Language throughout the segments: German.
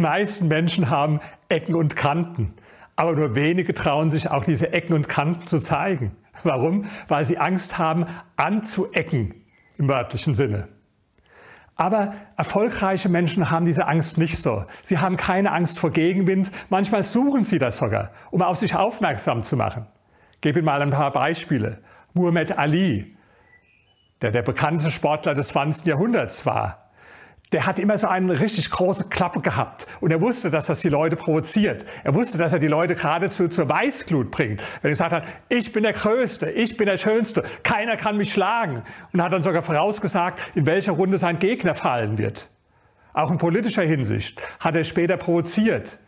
meisten Menschen haben Ecken und Kanten. Aber nur wenige trauen sich auch diese Ecken und Kanten zu zeigen. Warum? Weil sie Angst haben, anzuecken im wörtlichen Sinne. Aber erfolgreiche Menschen haben diese Angst nicht so. Sie haben keine Angst vor Gegenwind. Manchmal suchen sie das sogar, um auf sich aufmerksam zu machen. Ich gebe Ihnen mal ein paar Beispiele. Muhammad Ali, der der bekannteste Sportler des 20. Jahrhunderts war, der hat immer so eine richtig große Klappe gehabt. Und er wusste, dass das die Leute provoziert. Er wusste, dass er die Leute geradezu zur Weißglut bringt. Wenn er gesagt hat, ich bin der Größte, ich bin der Schönste, keiner kann mich schlagen. Und hat dann sogar vorausgesagt, in welcher Runde sein Gegner fallen wird. Auch in politischer Hinsicht hat er später provoziert,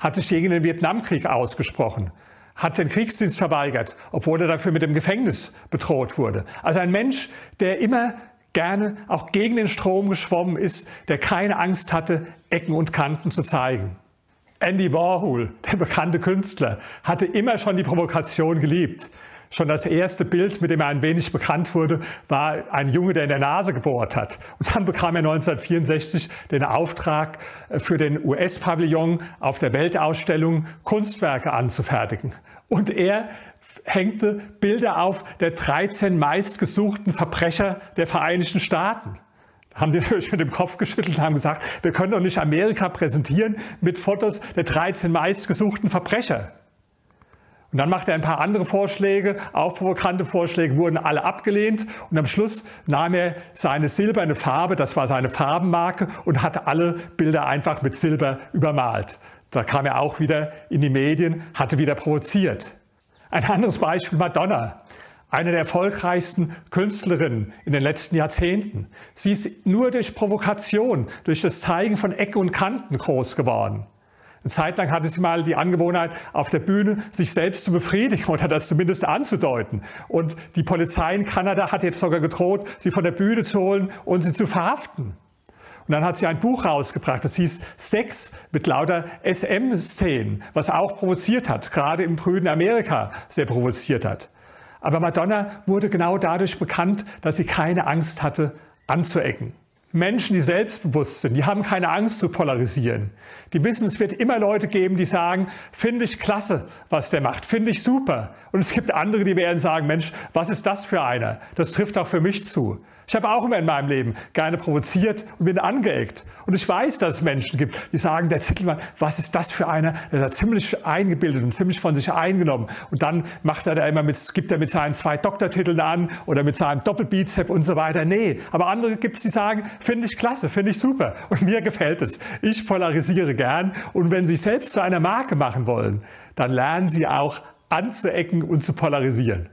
hat sich gegen den Vietnamkrieg ausgesprochen, hat den Kriegsdienst verweigert, obwohl er dafür mit dem Gefängnis bedroht wurde. Also ein Mensch, der immer gerne auch gegen den Strom geschwommen ist, der keine Angst hatte, Ecken und Kanten zu zeigen. Andy Warhol, der bekannte Künstler, hatte immer schon die Provokation geliebt. Schon das erste Bild, mit dem er ein wenig bekannt wurde, war ein Junge, der in der Nase gebohrt hat. Und dann bekam er 1964 den Auftrag, äh, für den US-Pavillon auf der Weltausstellung Kunstwerke anzufertigen. Und er hängte Bilder auf der 13 meistgesuchten Verbrecher der Vereinigten Staaten. Da haben die natürlich mit dem Kopf geschüttelt und haben gesagt, wir können doch nicht Amerika präsentieren mit Fotos der 13 meistgesuchten Verbrecher. Und dann machte er ein paar andere Vorschläge, auch provokante Vorschläge, wurden alle abgelehnt. Und am Schluss nahm er seine silberne Farbe, das war seine Farbenmarke, und hatte alle Bilder einfach mit Silber übermalt. Da kam er auch wieder in die Medien, hatte wieder provoziert. Ein anderes Beispiel Madonna, eine der erfolgreichsten Künstlerinnen in den letzten Jahrzehnten. Sie ist nur durch Provokation, durch das Zeigen von Ecken und Kanten groß geworden. Eine Zeit lang hatte sie mal die Angewohnheit, auf der Bühne sich selbst zu befriedigen oder das zumindest anzudeuten. Und die Polizei in Kanada hat jetzt sogar gedroht, sie von der Bühne zu holen und sie zu verhaften. Und dann hat sie ein Buch rausgebracht, das hieß Sex mit lauter SM-Szenen, was auch provoziert hat, gerade im frühen Amerika sehr provoziert hat. Aber Madonna wurde genau dadurch bekannt, dass sie keine Angst hatte, anzuecken. Menschen, die selbstbewusst sind, die haben keine Angst zu polarisieren. Die wissen, es wird immer Leute geben, die sagen, finde ich klasse, was der macht, finde ich super. Und es gibt andere, die werden sagen, Mensch, was ist das für einer? Das trifft auch für mich zu. Ich habe auch immer in meinem Leben gerne provoziert und bin angeeckt. Und ich weiß, dass es Menschen gibt, die sagen, der Zittelmann, was ist das für einer? Der ist ziemlich eingebildet und ziemlich von sich eingenommen. Und dann macht er da immer mit, gibt er mit seinen zwei Doktortiteln an oder mit seinem Doppelbizep und so weiter. Nee. Aber andere gibt es, die sagen, finde ich klasse, finde ich super. Und mir gefällt es. Ich polarisiere gern. Und wenn Sie selbst zu einer Marke machen wollen, dann lernen Sie auch anzuecken und zu polarisieren.